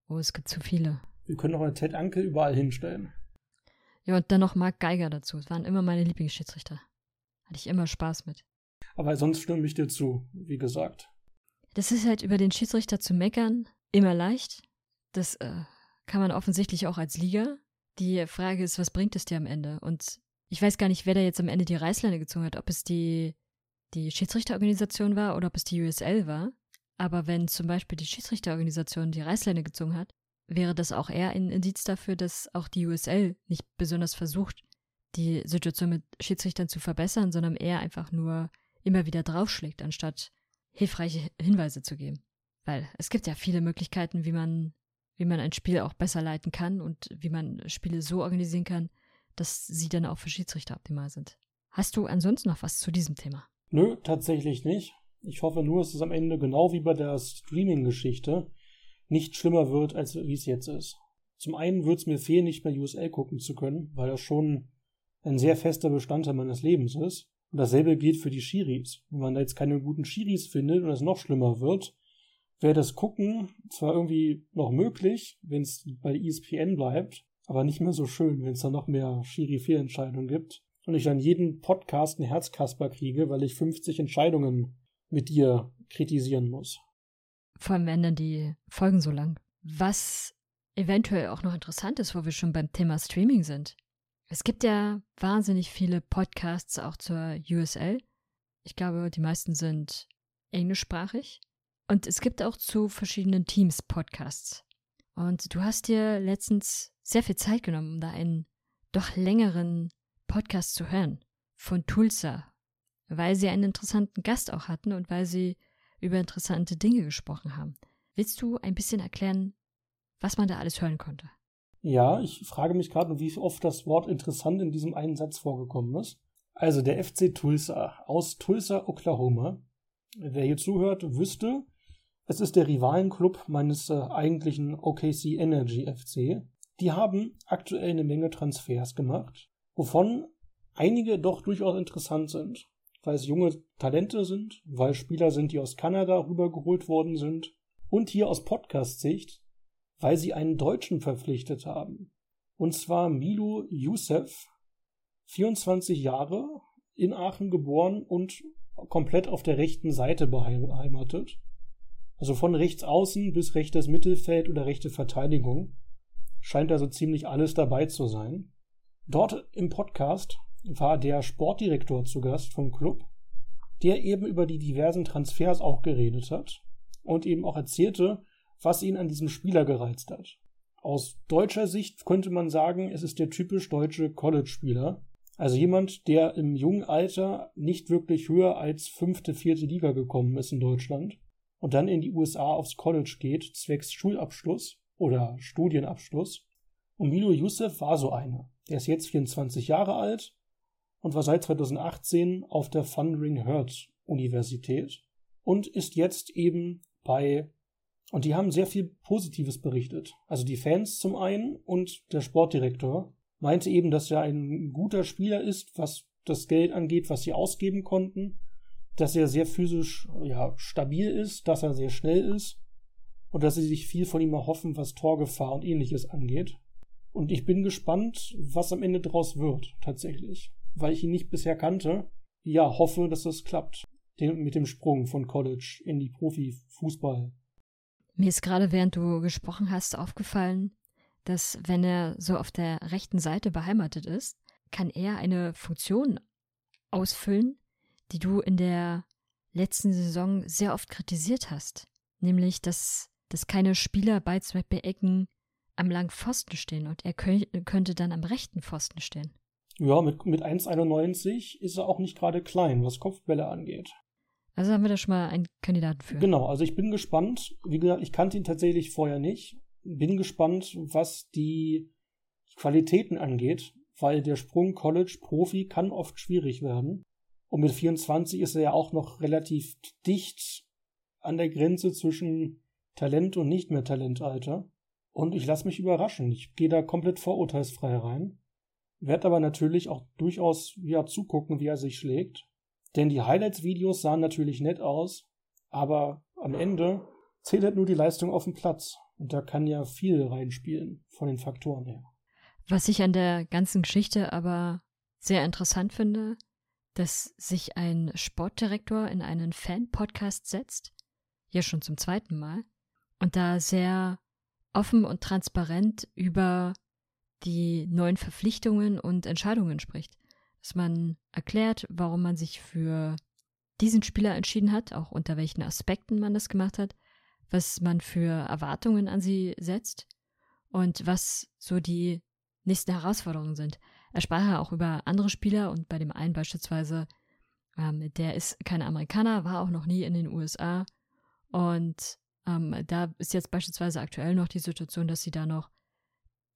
Oh, es gibt zu viele. Wir können auch einen Ted Ankel überall hinstellen. Ja, und dann noch Mark Geiger dazu. Es waren immer meine Lieblingsschiedsrichter. Hatte ich immer Spaß mit. Aber sonst stimme ich dir zu, wie gesagt. Das ist halt über den Schiedsrichter zu meckern immer leicht. Das äh, kann man offensichtlich auch als Liga. Die Frage ist, was bringt es dir am Ende? Und ich weiß gar nicht, wer da jetzt am Ende die Reißleine gezogen hat, ob es die, die Schiedsrichterorganisation war oder ob es die USL war. Aber wenn zum Beispiel die Schiedsrichterorganisation die Reißleine gezogen hat, wäre das auch eher ein Indiz dafür, dass auch die USL nicht besonders versucht, die Situation mit Schiedsrichtern zu verbessern, sondern eher einfach nur immer wieder draufschlägt, anstatt hilfreiche Hinweise zu geben. Weil es gibt ja viele Möglichkeiten, wie man, wie man ein Spiel auch besser leiten kann und wie man Spiele so organisieren kann, dass sie dann auch für Schiedsrichter optimal sind. Hast du ansonsten noch was zu diesem Thema? Nö, tatsächlich nicht. Ich hoffe nur, es am Ende genau wie bei der Streaming-Geschichte nicht schlimmer wird, als wie es jetzt ist. Zum einen wird es mir fehlen, nicht mehr USL gucken zu können, weil das schon ein sehr fester Bestandteil meines Lebens ist. Und dasselbe gilt für die Schiris. Wenn man da jetzt keine guten Schiris findet und es noch schlimmer wird, wäre das Gucken zwar irgendwie noch möglich, wenn es bei ESPN bleibt, aber nicht mehr so schön, wenn es dann noch mehr Schiri-Fehlentscheidungen gibt und ich dann jeden Podcast einen Herzkasper kriege, weil ich 50 Entscheidungen mit dir kritisieren muss. Vor allem werden dann die Folgen so lang. Was eventuell auch noch interessant ist, wo wir schon beim Thema Streaming sind. Es gibt ja wahnsinnig viele Podcasts auch zur USL. Ich glaube, die meisten sind englischsprachig. Und es gibt auch zu verschiedenen Teams Podcasts. Und du hast dir letztens sehr viel Zeit genommen, um da einen doch längeren Podcast zu hören von Tulsa, weil sie einen interessanten Gast auch hatten und weil sie über interessante Dinge gesprochen haben. Willst du ein bisschen erklären, was man da alles hören konnte? Ja, ich frage mich gerade, wie oft das Wort interessant in diesem einen Satz vorgekommen ist. Also der FC Tulsa aus Tulsa, Oklahoma. Wer hier zuhört, wüsste, es ist der Rivalenclub meines äh, eigentlichen OKC Energy FC. Die haben aktuell eine Menge Transfers gemacht, wovon einige doch durchaus interessant sind, weil es junge Talente sind, weil Spieler sind, die aus Kanada rübergeholt worden sind und hier aus Podcast-Sicht, weil sie einen Deutschen verpflichtet haben. Und zwar Milo Youssef, 24 Jahre, in Aachen geboren und komplett auf der rechten Seite beheimatet. Also von rechts außen bis rechtes Mittelfeld oder rechte Verteidigung scheint also ziemlich alles dabei zu sein. Dort im Podcast war der Sportdirektor zu Gast vom Club, der eben über die diversen Transfers auch geredet hat und eben auch erzählte, was ihn an diesem Spieler gereizt hat. Aus deutscher Sicht könnte man sagen, es ist der typisch deutsche College-Spieler. Also jemand, der im jungen Alter nicht wirklich höher als fünfte, vierte Liga gekommen ist in Deutschland und dann in die USA aufs College geht, zwecks Schulabschluss oder Studienabschluss. Und Milo Youssef war so einer. Er ist jetzt 24 Jahre alt und war seit 2018 auf der Thundering Herd Universität und ist jetzt eben bei und die haben sehr viel Positives berichtet. Also die Fans zum einen und der Sportdirektor meinte eben, dass er ein guter Spieler ist, was das Geld angeht, was sie ausgeben konnten, dass er sehr physisch ja, stabil ist, dass er sehr schnell ist und dass sie sich viel von ihm erhoffen, was Torgefahr und ähnliches angeht. Und ich bin gespannt, was am Ende daraus wird, tatsächlich. Weil ich ihn nicht bisher kannte. Ja, hoffe, dass das klappt. mit dem Sprung von College in die Profifußball. Mir ist gerade, während du gesprochen hast, aufgefallen, dass wenn er so auf der rechten Seite beheimatet ist, kann er eine Funktion ausfüllen, die du in der letzten Saison sehr oft kritisiert hast. Nämlich, dass, dass keine Spieler bei Beispiel Ecken am langen Pfosten stehen und er könnte dann am rechten Pfosten stehen. Ja, mit, mit 1,91 ist er auch nicht gerade klein, was Kopfbälle angeht. Also haben wir da schon mal einen Kandidaten für. Genau, also ich bin gespannt. Wie gesagt, ich kannte ihn tatsächlich vorher nicht. Bin gespannt, was die Qualitäten angeht, weil der Sprung College Profi kann oft schwierig werden. Und mit 24 ist er ja auch noch relativ dicht an der Grenze zwischen Talent und nicht mehr Talentalter. Und ich lasse mich überraschen. Ich gehe da komplett vorurteilsfrei rein. Werd aber natürlich auch durchaus ja zugucken, wie er sich schlägt. Denn die Highlights-Videos sahen natürlich nett aus, aber am Ende zählt halt nur die Leistung auf dem Platz. Und da kann ja viel reinspielen von den Faktoren her. Was ich an der ganzen Geschichte aber sehr interessant finde, dass sich ein Sportdirektor in einen Fan-Podcast setzt, ja schon zum zweiten Mal, und da sehr offen und transparent über die neuen Verpflichtungen und Entscheidungen spricht dass man erklärt, warum man sich für diesen Spieler entschieden hat, auch unter welchen Aspekten man das gemacht hat, was man für Erwartungen an sie setzt und was so die nächsten Herausforderungen sind. Er sprach ja auch über andere Spieler und bei dem einen beispielsweise, ähm, der ist kein Amerikaner, war auch noch nie in den USA und ähm, da ist jetzt beispielsweise aktuell noch die Situation, dass sie da noch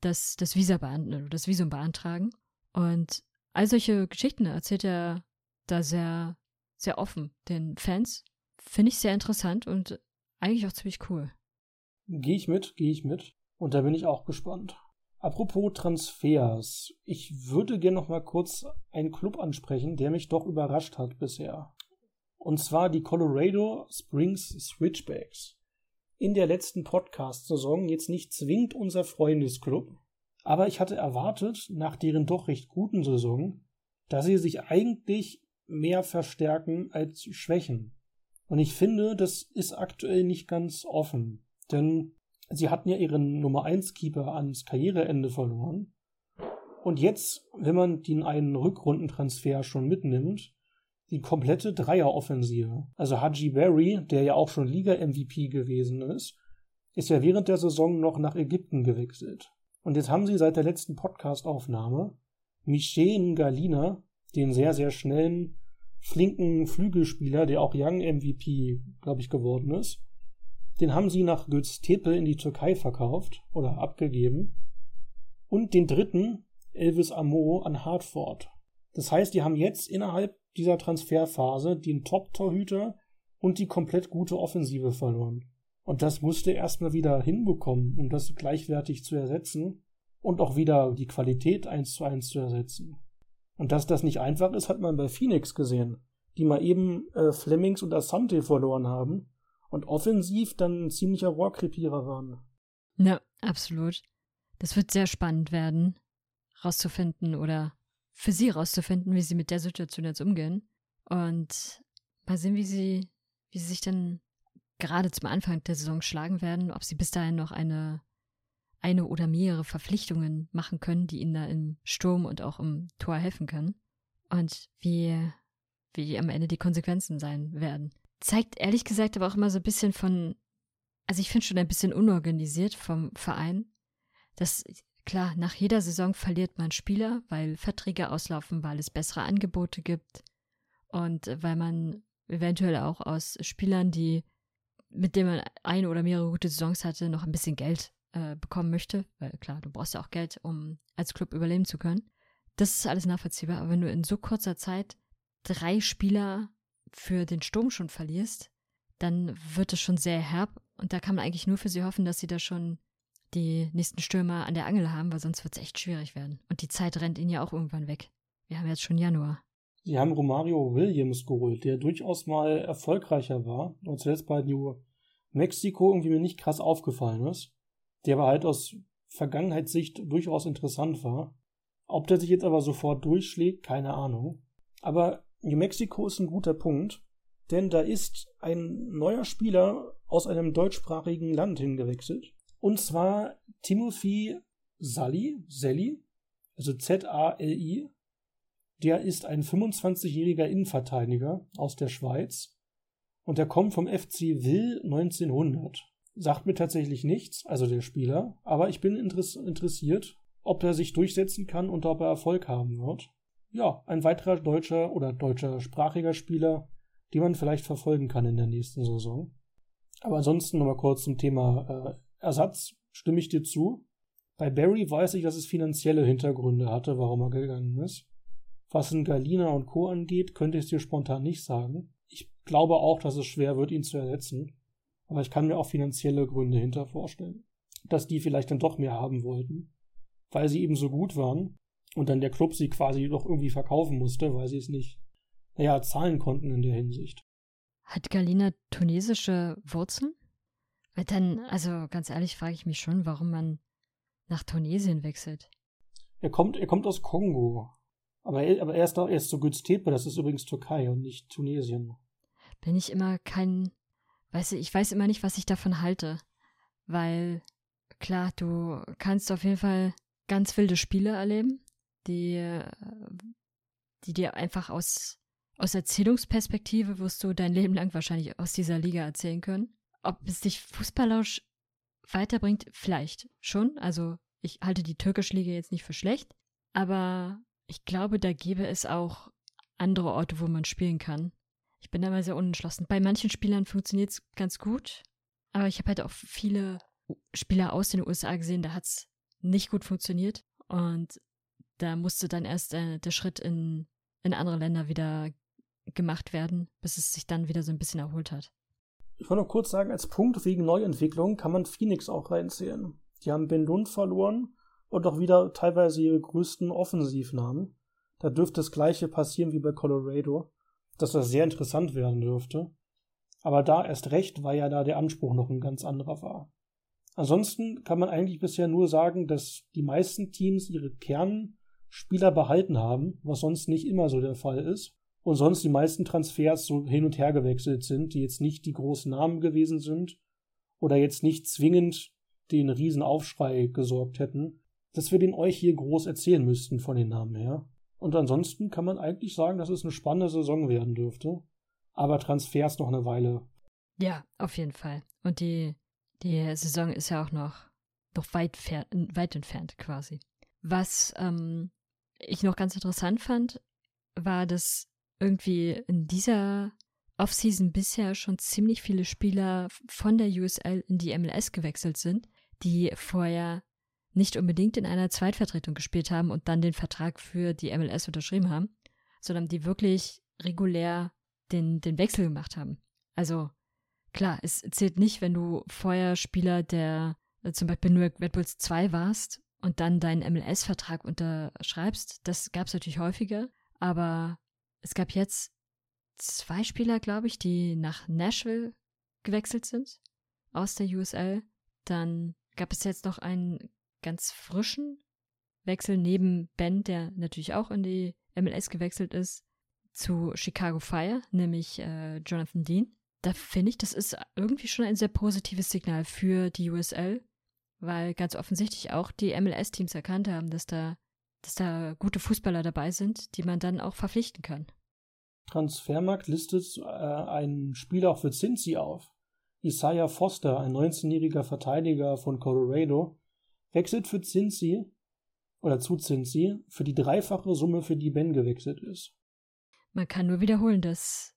das, das Visa beantragen, das Visum beantragen. Und All solche Geschichten erzählt er da sehr, sehr offen den Fans. Finde ich sehr interessant und eigentlich auch ziemlich cool. Gehe ich mit, gehe ich mit. Und da bin ich auch gespannt. Apropos Transfers. Ich würde gerne noch mal kurz einen Club ansprechen, der mich doch überrascht hat bisher. Und zwar die Colorado Springs Switchbacks. In der letzten Podcast-Saison jetzt nicht zwingend unser Freundesclub, aber ich hatte erwartet, nach deren doch recht guten Saison, dass sie sich eigentlich mehr verstärken als schwächen. Und ich finde, das ist aktuell nicht ganz offen. Denn sie hatten ja ihren Nummer 1 Keeper ans Karriereende verloren. Und jetzt, wenn man den einen Rückrundentransfer schon mitnimmt, die komplette Dreieroffensive. Also Haji Berry, der ja auch schon Liga-MVP gewesen ist, ist ja während der Saison noch nach Ägypten gewechselt. Und jetzt haben sie seit der letzten Podcast-Aufnahme Michel Galina, den sehr, sehr schnellen, flinken Flügelspieler, der auch Young MVP, glaube ich, geworden ist, den haben sie nach Göztepe in die Türkei verkauft oder abgegeben. Und den dritten, Elvis Amo, an Hartford. Das heißt, die haben jetzt innerhalb dieser Transferphase den Top-Torhüter und die komplett gute Offensive verloren. Und das musste erstmal wieder hinbekommen, um das gleichwertig zu ersetzen und auch wieder die Qualität eins zu eins zu ersetzen. Und dass das nicht einfach ist, hat man bei Phoenix gesehen, die mal eben äh, Flemings und Asante verloren haben und offensiv dann ein ziemlicher Rohrkrepierer waren. Ja, absolut. Das wird sehr spannend werden, rauszufinden oder für sie rauszufinden, wie sie mit der Situation jetzt umgehen. Und mal sehen, wie sie, wie sie sich dann gerade zum Anfang der Saison schlagen werden, ob sie bis dahin noch eine, eine oder mehrere Verpflichtungen machen können, die ihnen da im Sturm und auch im Tor helfen können. Und wie, wie am Ende die Konsequenzen sein werden. Zeigt ehrlich gesagt aber auch immer so ein bisschen von, also ich finde schon ein bisschen unorganisiert vom Verein, dass klar, nach jeder Saison verliert man Spieler, weil Verträge auslaufen, weil es bessere Angebote gibt und weil man eventuell auch aus Spielern, die mit dem man eine oder mehrere gute Saisons hatte, noch ein bisschen Geld äh, bekommen möchte. Weil klar, du brauchst ja auch Geld, um als Club überleben zu können. Das ist alles nachvollziehbar. Aber wenn du in so kurzer Zeit drei Spieler für den Sturm schon verlierst, dann wird es schon sehr herb. Und da kann man eigentlich nur für sie hoffen, dass sie da schon die nächsten Stürmer an der Angel haben, weil sonst wird es echt schwierig werden. Und die Zeit rennt ihnen ja auch irgendwann weg. Wir haben jetzt schon Januar. Sie haben Romario Williams geholt, der durchaus mal erfolgreicher war und zuletzt bei New Mexico irgendwie mir nicht krass aufgefallen ist. Der aber halt aus Vergangenheitssicht durchaus interessant war. Ob der sich jetzt aber sofort durchschlägt, keine Ahnung. Aber New Mexico ist ein guter Punkt, denn da ist ein neuer Spieler aus einem deutschsprachigen Land hingewechselt. Und zwar Timothy Sally, Sally, also Z-A-L-I. Der ist ein 25-jähriger Innenverteidiger aus der Schweiz. Und der kommt vom FC Will 1900. Sagt mir tatsächlich nichts, also der Spieler, aber ich bin interessiert, ob er sich durchsetzen kann und ob er Erfolg haben wird. Ja, ein weiterer deutscher oder deutscher sprachiger Spieler, den man vielleicht verfolgen kann in der nächsten Saison. Aber ansonsten nochmal kurz zum Thema äh, Ersatz. Stimme ich dir zu. Bei Barry weiß ich, dass es finanzielle Hintergründe hatte, warum er gegangen ist. Was in Galina und Co. angeht, könnte ich es dir spontan nicht sagen. Ich glaube auch, dass es schwer wird, ihn zu ersetzen. Aber ich kann mir auch finanzielle Gründe hinter vorstellen. Dass die vielleicht dann doch mehr haben wollten, weil sie eben so gut waren und dann der Club sie quasi doch irgendwie verkaufen musste, weil sie es nicht, naja, zahlen konnten in der Hinsicht. Hat Galina tunesische Wurzeln? Weil dann, also ganz ehrlich, frage ich mich schon, warum man nach Tunesien wechselt. Er kommt, er kommt aus Kongo. Aber er, aber er ist, er ist so Göztepe, das ist übrigens Türkei und nicht Tunesien. Bin ich immer kein weiß ich, ich weiß immer nicht, was ich davon halte. Weil, klar, du kannst auf jeden Fall ganz wilde Spiele erleben, die, die dir einfach aus, aus Erzählungsperspektive wirst du dein Leben lang wahrscheinlich aus dieser Liga erzählen können. Ob es dich fußballerisch weiterbringt, vielleicht schon. Also ich halte die türkische Liga jetzt nicht für schlecht, aber ich glaube, da gäbe es auch andere Orte, wo man spielen kann. Ich bin da mal sehr unentschlossen. Bei manchen Spielern funktioniert es ganz gut, aber ich habe halt auch viele Spieler aus den USA gesehen, da hat es nicht gut funktioniert. Und da musste dann erst äh, der Schritt in, in andere Länder wieder gemacht werden, bis es sich dann wieder so ein bisschen erholt hat. Ich wollte noch kurz sagen, als Punkt wegen Neuentwicklung kann man Phoenix auch reinzählen. Die haben Ben Lund verloren und auch wieder teilweise ihre größten Offensivnamen. Da dürfte das gleiche passieren wie bei Colorado dass das sehr interessant werden dürfte. Aber da erst recht, weil ja da der Anspruch noch ein ganz anderer war. Ansonsten kann man eigentlich bisher nur sagen, dass die meisten Teams ihre Kernspieler behalten haben, was sonst nicht immer so der Fall ist. Und sonst die meisten Transfers so hin und her gewechselt sind, die jetzt nicht die großen Namen gewesen sind oder jetzt nicht zwingend den Riesenaufschrei gesorgt hätten, dass wir den euch hier groß erzählen müssten von den Namen her. Und ansonsten kann man eigentlich sagen, dass es eine spannende Saison werden dürfte. Aber Transfers noch eine Weile. Ja, auf jeden Fall. Und die, die Saison ist ja auch noch, noch weit, weit entfernt quasi. Was ähm, ich noch ganz interessant fand, war, dass irgendwie in dieser Offseason bisher schon ziemlich viele Spieler von der USL in die MLS gewechselt sind, die vorher nicht unbedingt in einer Zweitvertretung gespielt haben und dann den Vertrag für die MLS unterschrieben haben, sondern die wirklich regulär den, den Wechsel gemacht haben. Also klar, es zählt nicht, wenn du vorher Spieler der äh, zum Beispiel nur Red Bulls 2 warst und dann deinen MLS-Vertrag unterschreibst. Das gab es natürlich häufiger, aber es gab jetzt zwei Spieler, glaube ich, die nach Nashville gewechselt sind aus der USL. Dann gab es jetzt noch einen ganz frischen Wechsel neben Ben, der natürlich auch in die MLS gewechselt ist, zu Chicago Fire, nämlich äh, Jonathan Dean. Da finde ich, das ist irgendwie schon ein sehr positives Signal für die USL, weil ganz offensichtlich auch die MLS-Teams erkannt haben, dass da, dass da gute Fußballer dabei sind, die man dann auch verpflichten kann. Transfermarkt listet äh, einen Spieler auch für Cincy auf. Isaiah Foster, ein 19-jähriger Verteidiger von Colorado, wechselt für Cincy oder zu Cincy für die dreifache Summe, für die Ben gewechselt ist. Man kann nur wiederholen, dass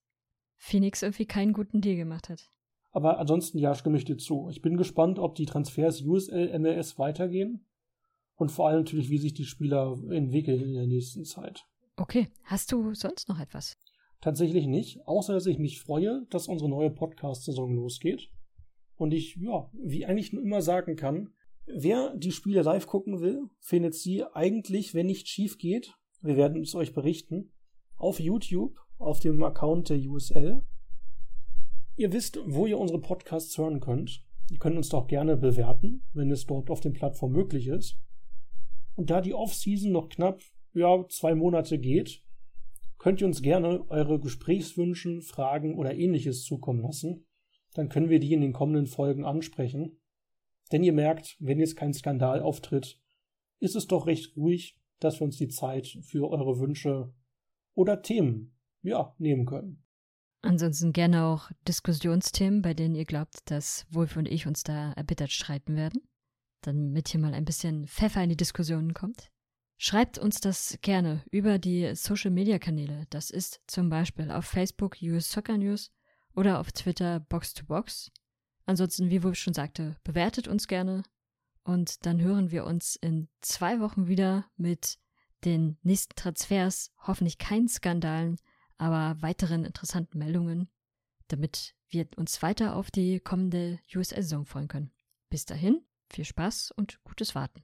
Phoenix irgendwie keinen guten Deal gemacht hat. Aber ansonsten ja, stimme ich dir zu. Ich bin gespannt, ob die Transfers USL, MLS weitergehen und vor allem natürlich, wie sich die Spieler entwickeln in der nächsten Zeit. Okay, hast du sonst noch etwas? Tatsächlich nicht, außer dass ich mich freue, dass unsere neue Podcast-Saison losgeht. Und ich, ja, wie eigentlich nur immer sagen kann, Wer die Spiele live gucken will, findet sie eigentlich, wenn nicht schief geht, wir werden es euch berichten, auf YouTube, auf dem Account der USL. Ihr wisst, wo ihr unsere Podcasts hören könnt. Ihr könnt uns doch gerne bewerten, wenn es dort auf den Plattformen möglich ist. Und da die Off-Season noch knapp ja, zwei Monate geht, könnt ihr uns gerne eure Gesprächswünschen, Fragen oder ähnliches zukommen lassen. Dann können wir die in den kommenden Folgen ansprechen. Denn ihr merkt, wenn jetzt kein Skandal auftritt, ist es doch recht ruhig, dass wir uns die Zeit für eure Wünsche oder Themen, ja, nehmen können. Ansonsten gerne auch Diskussionsthemen, bei denen ihr glaubt, dass Wolf und ich uns da erbittert streiten werden. Damit hier mal ein bisschen Pfeffer in die Diskussionen kommt. Schreibt uns das gerne über die Social Media Kanäle. Das ist zum Beispiel auf Facebook US Soccer News oder auf Twitter Box to Box. Ansonsten, wie Wolf schon sagte, bewertet uns gerne. Und dann hören wir uns in zwei Wochen wieder mit den nächsten Transfers. Hoffentlich keinen Skandalen, aber weiteren interessanten Meldungen, damit wir uns weiter auf die kommende USL-Saison freuen können. Bis dahin, viel Spaß und gutes Warten.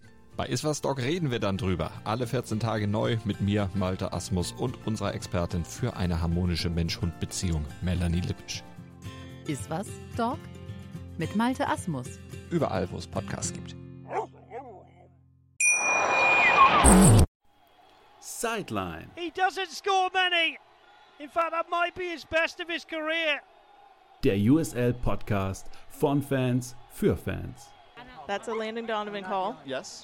Bei Iswas Dog reden wir dann drüber. Alle 14 Tage neu mit mir, Malte Asmus und unserer Expertin für eine harmonische Mensch-Hund-Beziehung, Melanie Lippisch. Iswas Dog mit Malte Asmus. Überall, wo es Podcasts gibt. Sideline. He doesn't score many. In fact, that might be his best of his career. Der USL Podcast von Fans für Fans. That's a Landon Donovan call. Yes.